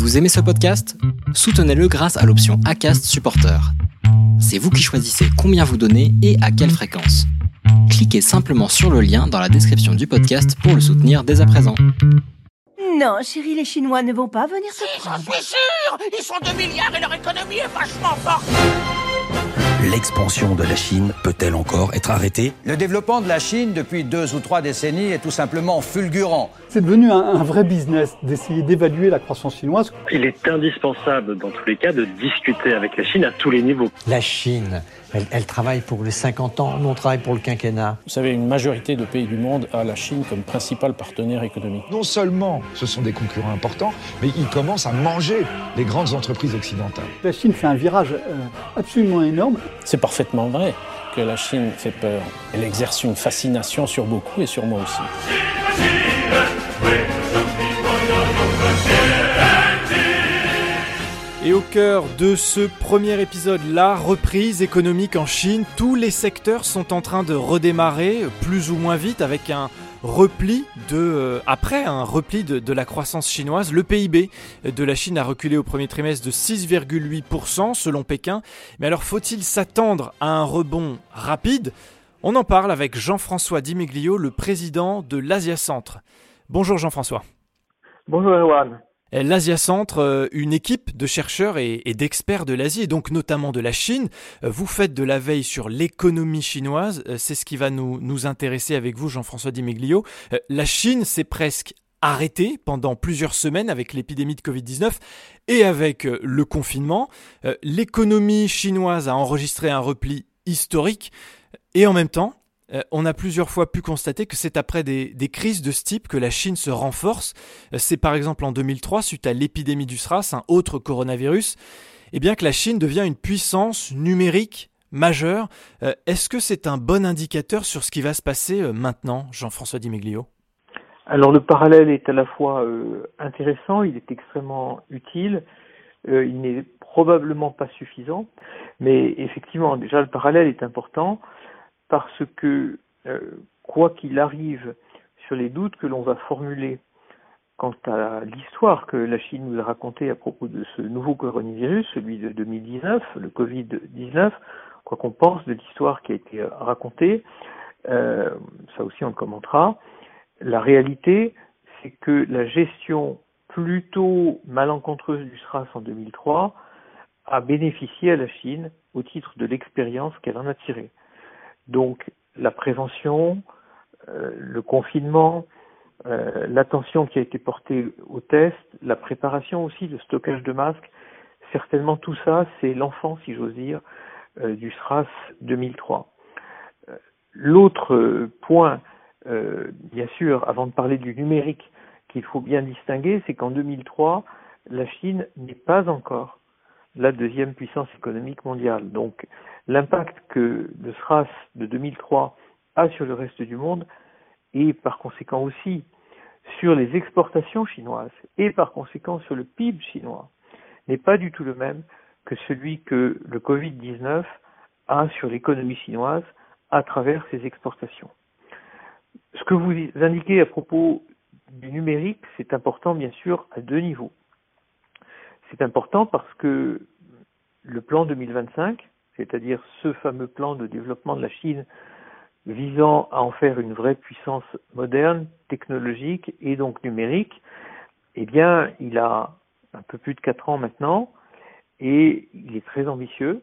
Vous aimez ce podcast? Soutenez-le grâce à l'option ACAST Supporter. C'est vous qui choisissez combien vous donnez et à quelle fréquence. Cliquez simplement sur le lien dans la description du podcast pour le soutenir dès à présent. Non, chérie, les Chinois ne vont pas venir Si, j'en suis sûr Ils sont 2 milliards et leur économie est vachement forte L'expansion de la Chine peut-elle encore être arrêtée? Le développement de la Chine depuis deux ou trois décennies est tout simplement fulgurant. C'est devenu un, un vrai business d'essayer d'évaluer la croissance chinoise. Il est indispensable dans tous les cas de discuter avec la Chine à tous les niveaux. La Chine, elle, elle travaille pour les 50 ans, nous on travaille pour le quinquennat. Vous savez, une majorité de pays du monde a la Chine comme principal partenaire économique. Non seulement ce sont des concurrents importants, mais ils commencent à manger les grandes entreprises occidentales. La Chine fait un virage euh, absolument énorme. C'est parfaitement vrai que la Chine fait peur. Elle exerce une fascination sur beaucoup et sur moi aussi. Et au cœur de ce premier épisode, la reprise économique en Chine, tous les secteurs sont en train de redémarrer plus ou moins vite avec un repli de euh, après un repli de, la croissance chinoise. Le PIB de la Chine a reculé au premier trimestre de 6,8% selon Pékin. Mais alors faut-il s'attendre à un rebond rapide? On en parle avec Jean-François Dimiglio, le président de l'Asia Centre. Bonjour Jean-François. Bonjour Erwan. L'Asia Centre, euh, une équipe de chercheurs et, d'experts de l'Asie, et donc notamment de la Chine. Euh, Vous faites de la veille sur l'économie chinoise. Euh, C'est ce qui va nous, intéresser avec vous, Jean-François Dimiglio. Euh, La Chine s'est presque arrêtée pendant plusieurs semaines avec l'épidémie de Covid-19 et avec euh, le confinement. Euh, L'économie chinoise a enregistré un repli historique et en même temps, euh, on a plusieurs fois pu constater que c'est après des, crises de ce type que la Chine se renforce. Euh, C'est par exemple en 2003, suite à l'épidémie du SRAS, un autre coronavirus, et bien que la Chine devient une puissance numérique majeure. Euh, Est-ce que c'est un bon indicateur sur ce qui va se passer maintenant, Jean-François Dimeglio Alors le parallèle est à la fois intéressant, il est extrêmement utile, il n'est probablement pas suffisant, mais effectivement déjà le parallèle est important parce que euh, quoi qu'il arrive sur les doutes que l'on va formuler quant à l'histoire que la Chine nous a racontée à propos de ce nouveau coronavirus, celui de 2019, le Covid-19, quoi qu'on pense de l'histoire qui a été racontée, euh, ça aussi on le commentera, la réalité, c'est que la gestion plutôt malencontreuse du SRAS en 2003 a bénéficié à la Chine au titre de l'expérience qu'elle en a tirée. Donc la prévention, euh, le confinement, euh, l'attention qui a été portée aux tests, la préparation aussi, le stockage de masques, certainement tout ça, c'est l'enfant, si j'ose dire, euh, du SRAS 2003. Euh, L'autre point, bien sûr, avant de parler du numérique, qu'il faut bien distinguer, c'est qu'en 2003, la Chine n'est pas encore la deuxième puissance économique mondiale. Donc l'impact que le SRAS de 2003 a sur le reste du monde et par conséquent aussi sur les exportations chinoises et par conséquent sur le PIB chinois n'est pas du tout le même que celui que le Covid-19 a sur l'économie chinoise à travers ses exportations. Ce que vous indiquez à propos du numérique, c'est important bien sûr à deux niveaux. C'est important parce que le plan 2025, c'est-à-dire ce fameux plan de développement de la Chine visant à en faire une vraie puissance moderne, technologique et donc numérique, eh bien, il a un peu plus de quatre ans maintenant et il est très ambitieux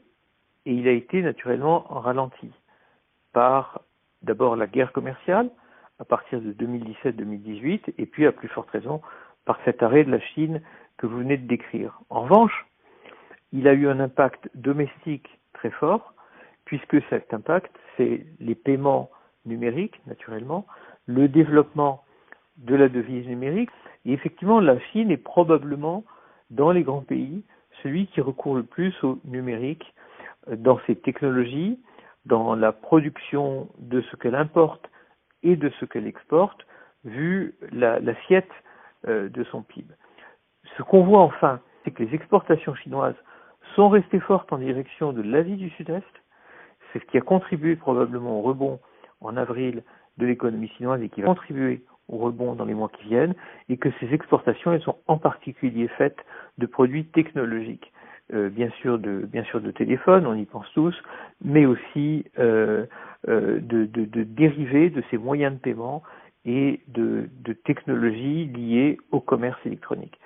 et il a été naturellement ralenti par d'abord la guerre commerciale à partir de 2017-2018 et puis à plus forte raison par cet arrêt de la Chine que vous venez de décrire. En revanche, il a eu un impact domestique très fort, puisque cet impact, c'est les paiements numériques, naturellement, le développement de la devise numérique, et effectivement, la Chine est probablement, dans les grands pays, celui qui recourt le plus au numérique euh, dans ses technologies, dans la production de ce qu'elle importe et de ce qu'elle exporte, vu la- l'assiette euh, de son PIB. Ce qu'on voit enfin, c'est que les exportations chinoises sont restées fortes en direction de l'Asie du Sud-Est. C'est ce qui a contribué probablement au rebond en avril de l'économie chinoise et qui va contribuer au rebond dans les mois qui viennent, et que ces exportations, elles sont en particulier faites de produits technologiques. Euh, bien sûr de bien sûr de téléphones, on y pense tous, mais aussi euh, euh, de, de, de, dérivés de ces moyens de paiement et de, de technologies liées au commerce électronique.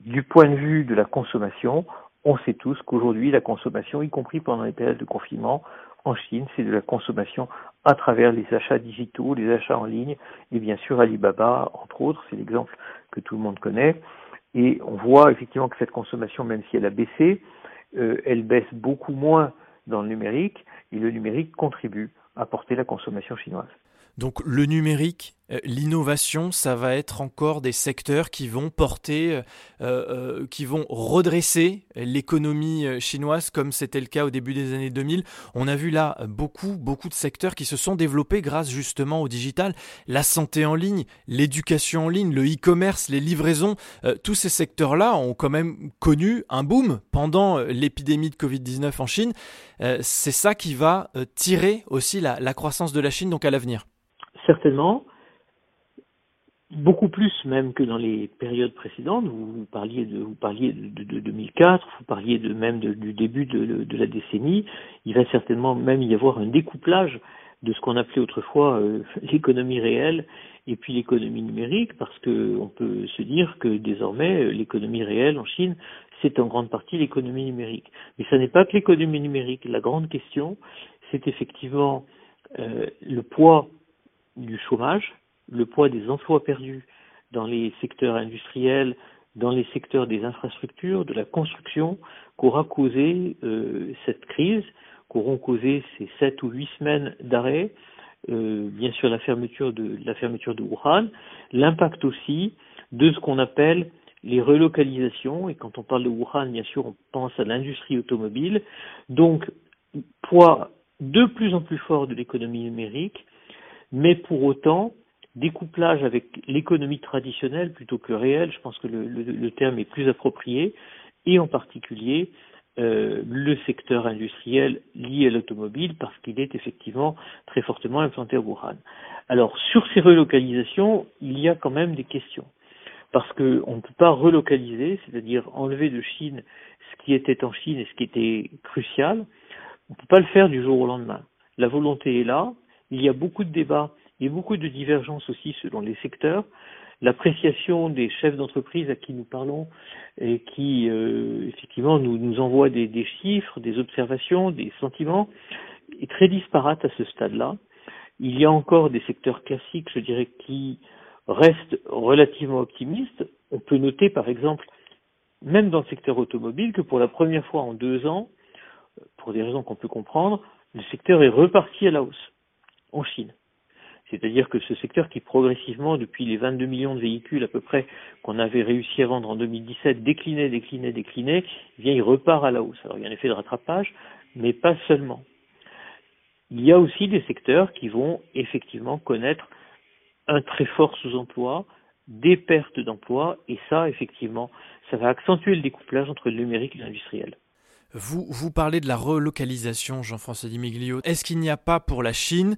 Du point de vue de la consommation, on sait tous qu'aujourd'hui la consommation, y compris pendant les périodes de confinement, en Chine, c'est de la consommation à travers les achats digitaux, les achats en ligne, et bien sûr Alibaba, entre autres, c'est l'exemple que tout le monde connaît. Et on voit effectivement que cette consommation, même si elle a baissé, euh, elle baisse beaucoup moins dans le numérique, et le numérique contribue à porter la consommation chinoise. Donc le numérique, l'innovation, ça va être encore des secteurs qui vont porter, euh, euh, qui vont redresser l'économie chinoise comme c'était le cas au début des années 2000. On a vu là beaucoup, beaucoup de secteurs qui se sont développés grâce justement au digital. La santé en ligne, l'éducation en ligne, le e-commerce, les livraisons, tous ces secteurs-là ont quand même connu un boom pendant l'épidémie de Covid-19 en Chine. C'est ça qui va tirer aussi la croissance de la Chine donc à l'avenir certainement, beaucoup plus même que dans les périodes précédentes. Vous, parliez de, vous parliez de, de, 2004, vous parliez de même du début de, la décennie. Il va certainement même y avoir un découplage de ce qu'on appelait autrefois euh, l'économie réelle et puis l'économie numérique, parce qu'on peut se dire que désormais euh, l'économie réelle en Chine, c'est en grande partie l'économie numérique. Mais ce n'est pas que l'économie numérique. La grande question, c'est effectivement euh, le poids du chômage, le poids des emplois perdus dans les secteurs industriels, dans les secteurs des infrastructures, de la construction, qu'aura causé euh, cette crise, qu'auront causé ces sept ou huit semaines d'arrêt, euh, bien sûr la fermeture de la fermeture de Wuhan, l'impact aussi de ce qu'on appelle les relocalisations, et quand on parle de Wuhan, bien sûr, on pense à l'industrie automobile, donc poids de plus en plus fort de l'économie numérique, mais pour autant, découplage avec l'économie traditionnelle plutôt que réelle, je pense que le, terme est plus approprié, et en particulier euh, le secteur industriel lié à l'automobile parce qu'il est effectivement très fortement implanté à Wuhan. Alors sur ces relocalisations, il y a quand même des questions. Parce qu'on ne peut pas relocaliser, c'est-à-dire enlever de Chine ce qui était en Chine et ce qui était crucial, on ne peut pas le faire du jour au lendemain. La volonté est là, il y a beaucoup de débats et beaucoup de divergences aussi selon les secteurs. L'appréciation des chefs d'entreprise à qui nous parlons et qui euh, effectivement nous, nous envoient des, des, chiffres, des observations, des sentiments est très disparate à ce stade-là. Il y a encore des secteurs classiques, je dirais, qui restent relativement optimistes. On peut noter par exemple, même dans le secteur automobile, que pour la première fois en deux ans, pour des raisons qu'on peut comprendre, le secteur est reparti à la hausse en Chine. C'est-à-dire que ce secteur qui progressivement, depuis les 22 millions de véhicules à peu près qu'on avait réussi à vendre en 2017, déclinait, déclinait, déclinait, eh il repart à la hausse. Alors il y a un effet de rattrapage, mais pas seulement. Il y a aussi des secteurs qui vont effectivement connaître un très fort sous-emploi, des pertes d'emplois, et ça, effectivement, ça va accentuer le découplage entre le numérique et l'industriel. Vous, vous parlez de la relocalisation, Jean-François Dimiglio. Est-ce qu'il n'y a pas pour la Chine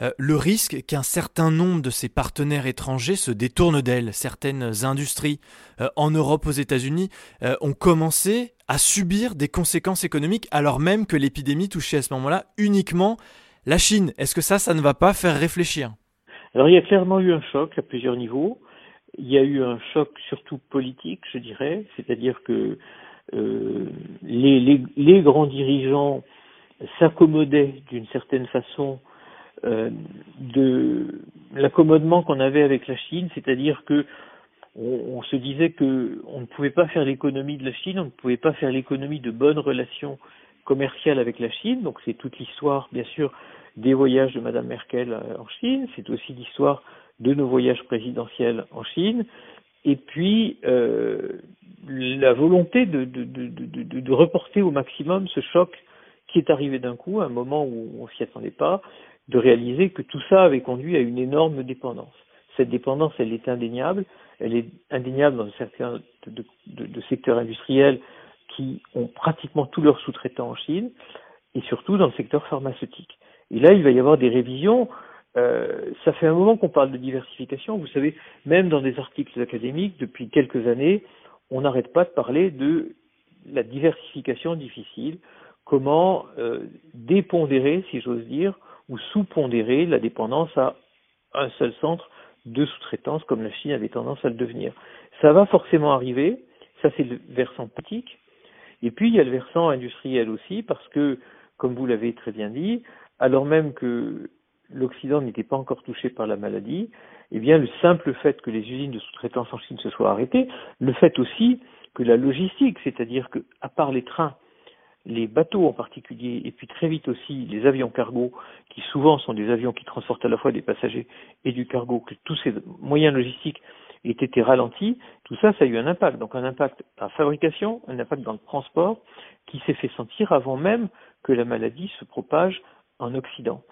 euh, le risque qu'un certain nombre de ses partenaires étrangers se détournent d'elle Certaines industries euh, en Europe, aux États-Unis, euh, ont commencé à subir des conséquences économiques alors même que l'épidémie touchait à ce moment-là uniquement la Chine. Est-ce que ça, ça ne va pas faire réfléchir? Alors il y a clairement eu un choc à plusieurs niveaux. Il y a eu un choc surtout politique, je dirais, c'est-à-dire que les, grands dirigeants s'accommodaient d'une certaine façon de l'accommodement qu'on avait avec la Chine, c'est-à-dire que on, se disait que on ne pouvait pas faire l'économie de la Chine, on ne pouvait pas faire l'économie de bonnes relations commerciales avec la Chine. Donc c'est toute l'histoire, bien sûr, des voyages de Madame Merkel euh, en Chine. C'est aussi l'histoire de nos voyages présidentiels en Chine. Et puis euh, la volonté de, reporter au maximum ce choc qui est arrivé d'un coup, à un moment où on s'y attendait pas, de réaliser que tout ça avait conduit à une énorme dépendance. Cette dépendance, elle est indéniable, elle est indéniable dans certains de, de secteurs industriels qui ont pratiquement tous leurs sous-traitants en Chine, et surtout dans le secteur pharmaceutique. Et là, il va y avoir des révisions. Euh, ça fait un moment qu'on parle de diversification. Vous savez, même dans des articles académiques, depuis quelques années, on n'arrête pas de parler de la diversification difficile, comment euh, dépondérer, si j'ose dire, ou sous-pondérer la dépendance à un seul centre de sous-traitance comme la Chine avait tendance à le devenir. Ça va forcément arriver, ça c'est le versant politique, et puis il y a le versant industriel aussi, parce que, comme vous l'avez très bien dit, alors même que l'Occident n'était pas encore touché par la maladie, eh bien le simple fait que les usines de sous-traitance en Chine se soient arrêtées, le fait aussi que la logistique, c'est-à-dire que à part les trains, les bateaux en particulier, et puis très vite aussi les avions cargo, qui souvent sont des avions qui transportent à la fois des passagers et du cargo, que tous ces moyens logistiques aient été ralentis, tout ça, ça a eu un impact. Donc un impact dans la fabrication, un impact dans le transport, qui s'est fait sentir avant même que la maladie se propage en Occident.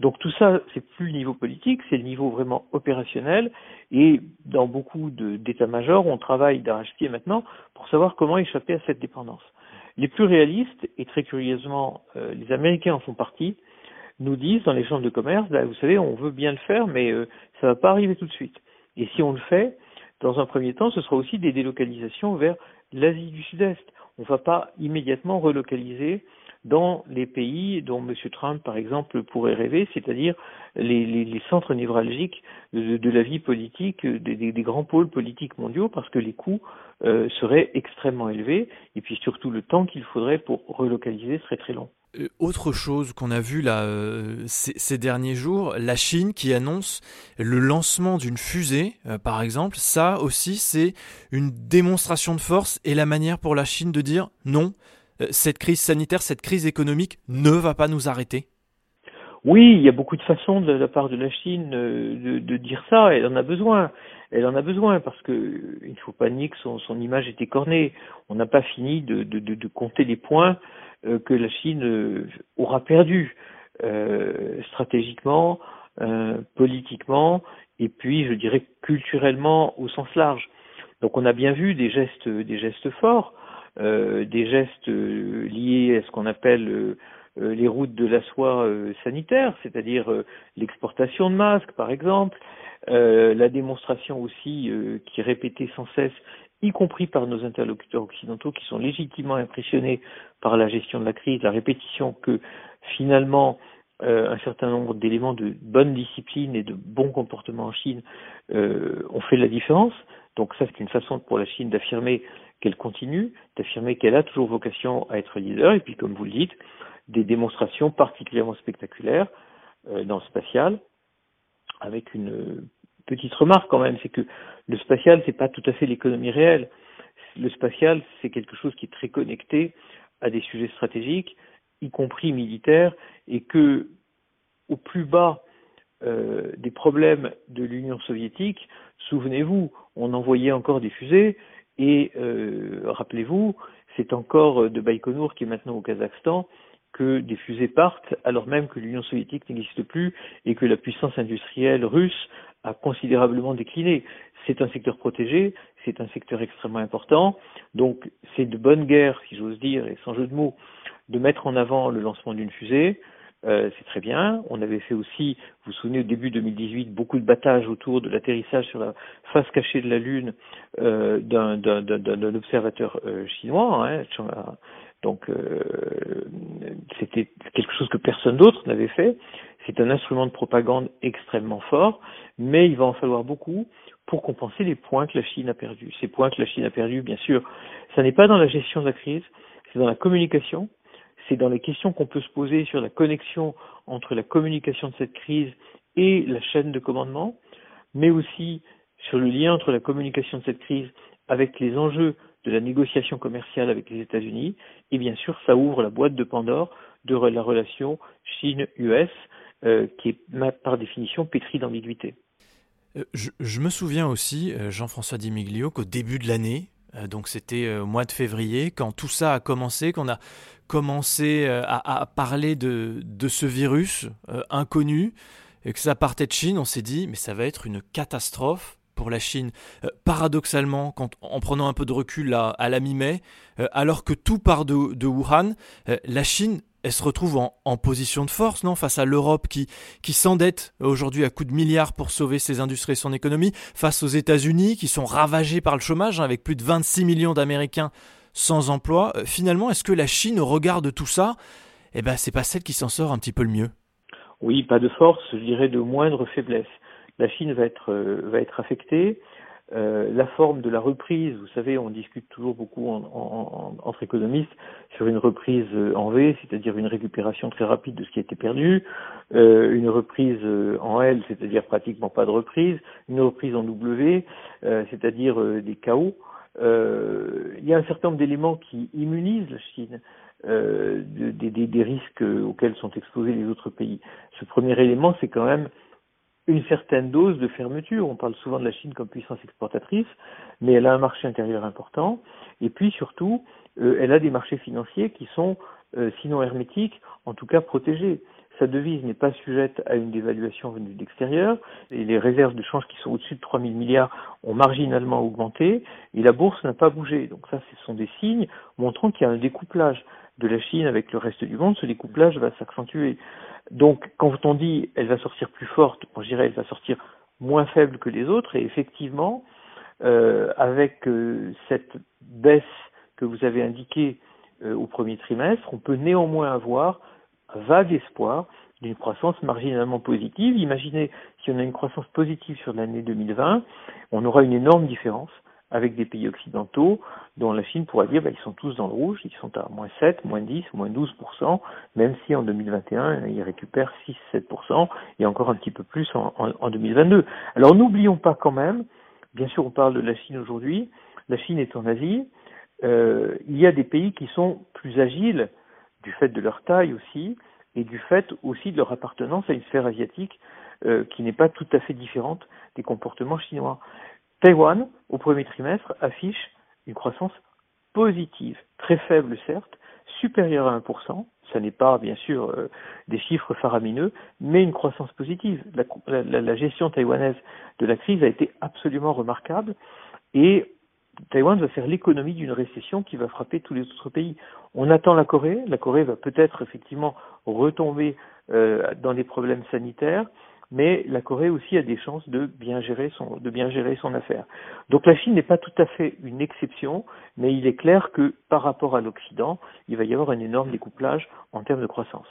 Donc tout ça, c'est plus le niveau politique, c'est le niveau vraiment opérationnel. Et dans beaucoup d'états-majors, on travaille d'arrache-pied maintenant pour savoir comment échapper à cette dépendance. Les plus réalistes, et très curieusement, euh, les Américains en font partie, nous disent dans les chambres de commerce, bah, vous savez, on veut bien le faire, mais euh, ça ne va pas arriver tout de suite. Et si on le fait, dans un premier temps, ce sera aussi des délocalisations vers l'Asie du Sud-Est. On ne va pas immédiatement relocaliser dans les pays dont M. Trump, par exemple, pourrait rêver, c'est-à-dire les, centres névralgiques de, la vie politique, des, grands pôles politiques mondiaux, parce que les coûts euh, seraient extrêmement élevés, et puis surtout le temps qu'il faudrait pour relocaliser serait très long. Euh, autre chose qu'on a vu euh, ces, derniers jours, la Chine qui annonce le lancement d'une fusée, par exemple, ça aussi c'est une démonstration de force et la manière pour la Chine de dire non, cette crise sanitaire, cette crise économique ne va pas nous arrêter Oui, il y a beaucoup de façons de la part de la Chine euh, de, dire ça. Elle en a besoin. Elle en a besoin parce que il ne faut pas nier que son, image est écornée. On n'a pas fini de, compter les points euh, que la Chine euh, aura perdus stratégiquement, politiquement et puis je dirais culturellement au sens large. Donc on a bien vu des gestes, des gestes forts. Des gestes liés à ce qu'on appelle les routes de la soie sanitaire, c'est-à-dire l'exportation de masques par exemple, la démonstration aussi qui est répétée sans cesse, y compris par nos interlocuteurs occidentaux qui sont légitimement impressionnés par la gestion de la crise, la répétition que finalement euh, un certain nombre d'éléments de bonne discipline et de bon comportement en Chine euh, ont fait la différence. Donc ça, c'est une façon pour la Chine d'affirmer qu'elle continue, d'affirmer qu'elle a toujours vocation à être leader, et puis comme vous le dites, des démonstrations particulièrement spectaculaires euh, dans le spatial, avec une petite remarque quand même, c'est que le spatial, c'est pas tout à fait l'économie réelle. Le spatial, c'est quelque chose qui est très connecté à des sujets stratégiques, y compris militaires, et que au plus bas euh, des problèmes de l'Union soviétique, souvenez-vous, on envoyait encore des fusées, et euh, rappelez-vous, c'est encore de Baïkonour qui est maintenant au Kazakhstan que des fusées partent alors même que l'Union soviétique n'existe plus et que la puissance industrielle russe a considérablement décliné. C'est un secteur protégé, c'est un secteur extrêmement important, donc c'est de bonne guerre, si j'ose dire, et sans jeu de mots, de mettre en avant le lancement d'une fusée, euh, c'est très bien. On avait fait aussi, vous vous souvenez, au début 2018, beaucoup de battages autour de l'atterrissage sur la face cachée de la Lune euh, d'un observateur euh, chinois. Hein, donc, euh, c'était quelque chose que personne d'autre n'avait fait. C'est un instrument de propagande extrêmement fort, mais il va en falloir beaucoup pour compenser les points que la Chine a perdus. Ces points que la Chine a perdus, bien sûr, ça n'est pas dans la gestion de la crise, c'est dans la communication, c'est dans les questions qu'on peut se poser sur la connexion entre la communication de cette crise et la chaîne de commandement, mais aussi sur le lien entre la communication de cette crise avec les enjeux de la négociation commerciale avec les États-Unis, et bien sûr, ça ouvre la boîte de Pandore de la relation Chine-US, euh, qui est par définition pétrie d'ambiguïté. Euh, je, me souviens aussi, euh, Jean-François Dimiglio, qu'au début de l'année, donc c'était au mois de février, quand tout ça a commencé, qu'on a commencé à, parler de, de, ce virus inconnu, et que ça partait de Chine, on s'est dit, mais ça va être une catastrophe pour la Chine. paradoxalement, quand, en prenant un peu de recul là, à la mi-mai, alors que tout part de, Wuhan, la Chine se retrouve en, position de force, non, face à l'Europe qui, qui s'endette aujourd'hui à coups de milliards pour sauver ses industries et son économie, face aux États-Unis qui sont ravagés par le chômage, hein, avec plus de 26 millions d'Américains sans emploi. Euh, finalement, est-ce que la Chine, au regard de tout ça, eh ben, c'est pas celle qui s'en sort un petit peu le mieux Oui, pas de force, je dirais de moindre faiblesse. La Chine va être, euh, va être affectée. Euh, la forme de la reprise, vous savez, on discute toujours beaucoup entre économistes sur une reprise en V, c'est-à-dire une récupération très rapide de ce qui a été perdu, euh, une reprise en L, c'est-à-dire pratiquement pas de reprise, une reprise en W, euh, c'est-à-dire des chaos. il y a un certain nombre d'éléments qui immunisent la Chine. des, des risques auxquels sont exposés les autres pays. Ce premier élément, c'est quand même une certaine dose de fermeture. On parle souvent de la Chine comme puissance exportatrice, mais elle a un marché intérieur important. Et puis surtout, euh, elle a des marchés financiers qui sont, euh, sinon hermétiques, en tout cas protégés. Sa devise n'est pas sujette à une dévaluation venue de l'extérieur, les réserves de change qui sont au-dessus de 3 000 milliards ont marginalement augmenté, et la bourse n'a pas bougé. Donc ça, ce sont des signes montrant qu'il y a un découplage de la Chine avec le reste du monde. Ce découplage va s'accentuer. Donc, quand on dit elle va sortir plus forte, moi je dirais elle va sortir moins faible que les autres, et effectivement, euh, avec euh, cette baisse que vous avez indiquée euh, au premier trimestre, on peut néanmoins avoir un vague espoir d'une croissance marginalement positive. Imaginez si on a une croissance positive sur l'année 2020, on aura une énorme différence avec des pays occidentaux dont la Chine pourrait dire bah, ils sont tous dans le rouge, ils sont à moins 7, moins 10, moins 12%, même si en 2021 ils récupèrent 6-7% et encore un petit peu plus en, en, 2022. Alors n'oublions pas quand même, bien sûr on parle de la Chine aujourd'hui, la Chine est en Asie, euh, il y a des pays qui sont plus agiles du fait de leur taille aussi et du fait aussi de leur appartenance à une sphère asiatique euh, qui n'est pas tout à fait différente des comportements chinois. Taïwan, au premier trimestre, affiche une croissance positive, très faible certes, supérieure à 1%, ça n'est pas bien sûr euh, des chiffres faramineux, mais une croissance positive. La, la, gestion taïwanaise de la crise a été absolument remarquable et Taïwan va faire l'économie d'une récession qui va frapper tous les autres pays. On attend la Corée, la Corée va peut-être effectivement retomber euh, dans des problèmes sanitaires, mais la Corée aussi a des chances de bien gérer son, affaire. Donc la Chine n'est pas tout à fait une exception, mais il est clair que par rapport à l'Occident, il va y avoir un énorme découplage en termes de croissance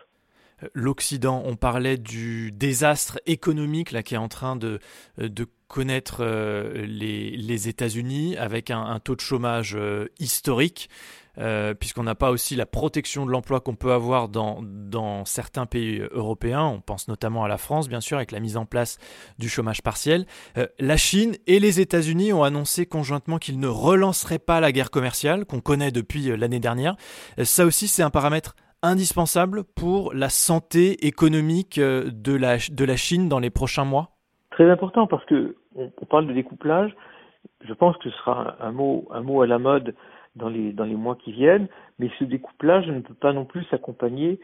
l'Occident. On parlait du désastre économique qui est en train de, connaître euh, les, États-Unis avec un, un, taux de chômage euh, historique. Euh, puisqu'on n'a pas aussi la protection de l'emploi qu'on peut avoir dans, dans certains pays européens. On pense notamment à la France, bien sûr, avec la mise en place du chômage partiel. Euh, la Chine et les États-Unis ont annoncé conjointement qu'ils ne relanceraient pas la guerre commerciale qu'on connaît depuis euh, l'année dernière. ça aussi, c'est un paramètre indispensable pour la santé économique de la, de la Chine dans les prochains mois? Très important parce que on, parle de découplage. Je pense que ce sera un mot, un mot à la mode dans les, dans les mois qui viennent, mais ce découplage ne peut pas non plus s'accompagner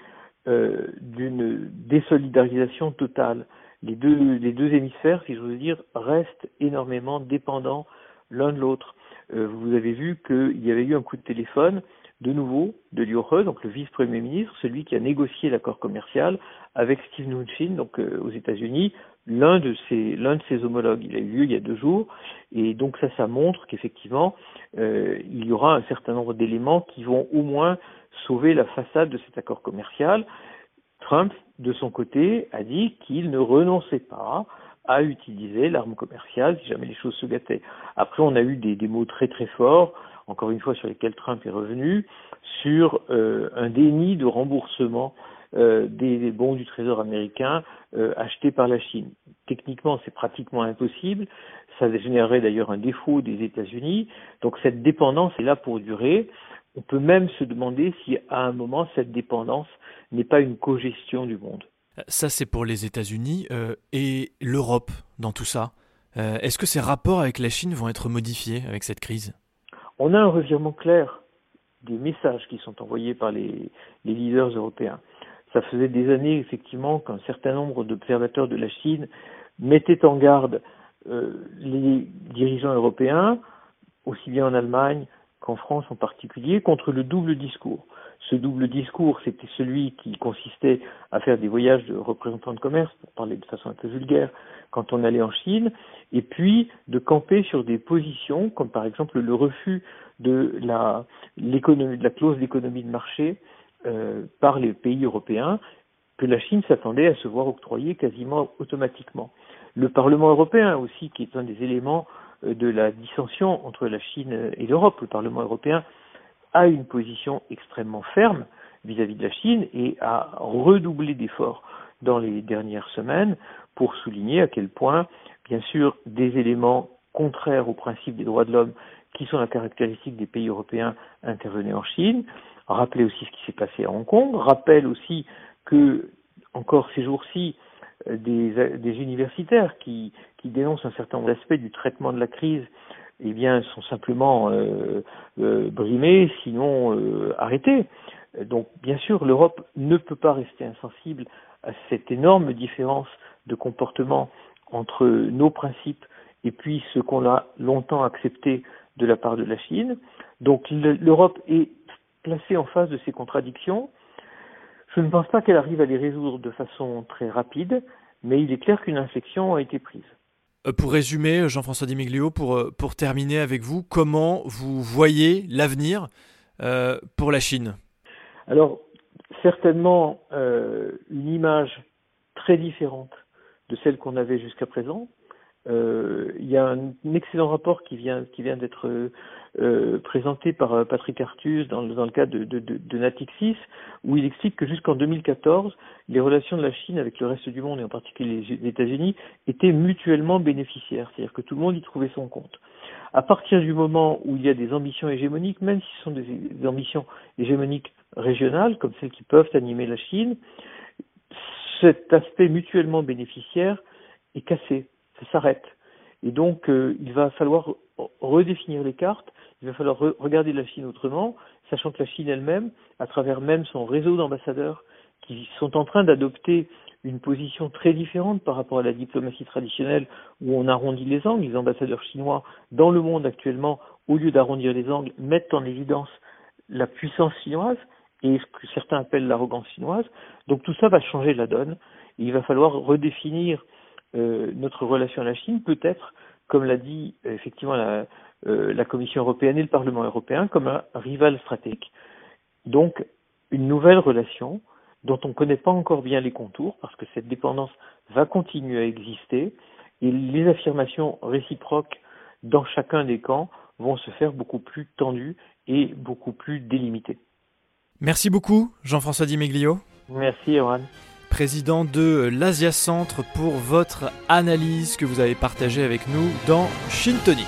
euh, d'une désolidarisation totale. Les deux, hémisphères, si je veux dire, restent énormément dépendants l'un de l'autre. Euh, vous avez vu qu'il y avait eu un coup de téléphone, de nouveau, de Liu He, donc le vice-premier ministre, celui qui a négocié l'accord commercial avec Steve Mnuchin, donc euh, aux États-Unis, l'un de ses homologues. Il a eu lieu il y a deux jours, et donc ça, ça montre qu'effectivement, euh, il y aura un certain nombre d'éléments qui vont au moins sauver la façade de cet accord commercial. Trump, de son côté, a dit qu'il ne renonçait pas à utiliser l'arme commerciale si jamais les choses se gâtaient. Après, on a eu des, des mots très très forts, encore une fois sur lesquels Trump est revenu, sur euh, un déni de remboursement euh, des, bons du Trésor américain euh, achetés par la Chine. Techniquement, c'est pratiquement impossible. Ça générerait d'ailleurs un défaut des États-Unis. Donc cette dépendance est là pour durer. On peut même se demander si à un moment cette dépendance n'est pas une cogestion du monde. Ça, c'est pour les États-Unis euh, et l'Europe dans tout ça. Est-ce que ces rapports avec la Chine vont être modifiés avec cette crise? On a un revirement clair des messages qui sont envoyés par les leaders européens. Ça faisait des années, effectivement, qu'un certain nombre d'observateurs de la Chine mettaient en garde euh, les dirigeants européens, aussi bien en Allemagne qu'en France en particulier, contre le double discours. Ce double discours, c'était celui qui consistait à faire des voyages de représentants de commerce, pour parler de façon un peu vulgaire, quand on allait en Chine, et puis de camper sur des positions, comme par exemple le refus de la, de la clause d'économie de marché euh, par les pays européens, que la Chine s'attendait à se voir octroyer quasiment automatiquement. Le Parlement européen aussi, qui est un des éléments euh, de la dissension entre la Chine et l'Europe, le Parlement européen a une position extrêmement ferme vis-à-vis de la Chine et a redoublé d'efforts dans les dernières semaines pour souligner à quel point, bien sûr, des éléments contraires aux principes des droits de l'homme qui sont la caractéristique des pays européens intervenaient en Chine, rappeler aussi ce qui s'est passé à Hong Kong, rappelle aussi que, encore ces jours-ci, euh, des, des, universitaires qui, qui dénoncent un certain nombre d'aspects du traitement de la crise eh bien, sont simplement euh, euh, brimés, sinon euh, arrêtés. Donc, bien sûr, l'Europe ne peut pas rester insensible à cette énorme différence de comportement entre nos principes et puis ce qu'on a longtemps accepté de la part de la Chine. Donc, l'Europe est placée en face de ces contradictions. Je ne pense pas qu'elle arrive à les résoudre de façon très rapide, mais il est clair qu'une inflexion a été prise. Euh, pour résumer, euh, Jean-François Dimiglio, pour, euh, pour terminer avec vous, comment vous voyez l'avenir pour la Chine? Alors, certainement une image très différente de celle qu'on avait jusqu'à présent. Il y a un, excellent rapport qui vient, qui vient d'être euh, présenté par euh, Patrick Artus dans, dans le cadre de, de, de, Natixis, où il explique que jusqu'en 2014, les relations de la Chine avec le reste du monde, et en particulier les États-Unis, étaient mutuellement bénéficiaires, c'est-à-dire que tout le monde y trouvait son compte. À partir du moment où il y a des ambitions hégémoniques, même si ce sont des, ambitions hégémoniques régionales, comme celles qui peuvent animer la Chine, cet aspect mutuellement bénéficiaire est cassé, s'arrête. Et donc, euh, il va falloir redéfinir les cartes il va falloir regarder la Chine autrement, sachant que la Chine elle-même, à travers même son réseau d'ambassadeurs, qui sont en train d'adopter une position très différente par rapport à la diplomatie traditionnelle où on arrondit les angles. Les ambassadeurs chinois dans le monde actuellement, au lieu d'arrondir les angles, mettent en évidence la puissance chinoise et ce que certains appellent l'arrogance chinoise. Donc tout ça va changer la donne. Il va falloir redéfinir euh, notre relation à la Chine, peut-être, comme l'a dit effectivement la, euh, la Commission européenne et le Parlement européen comme un rival stratégique. Donc, une nouvelle relation dont on ne connaît pas encore bien les contours, parce que cette dépendance va continuer à exister, et les affirmations réciproques dans chacun des camps vont se faire beaucoup plus tendues et beaucoup plus délimitées. Merci beaucoup, Jean-François Di Meglio. Merci, Johan. Président de l'Asia Centre, pour votre analyse que vous avez partagée avec nous dans Chine Tonic.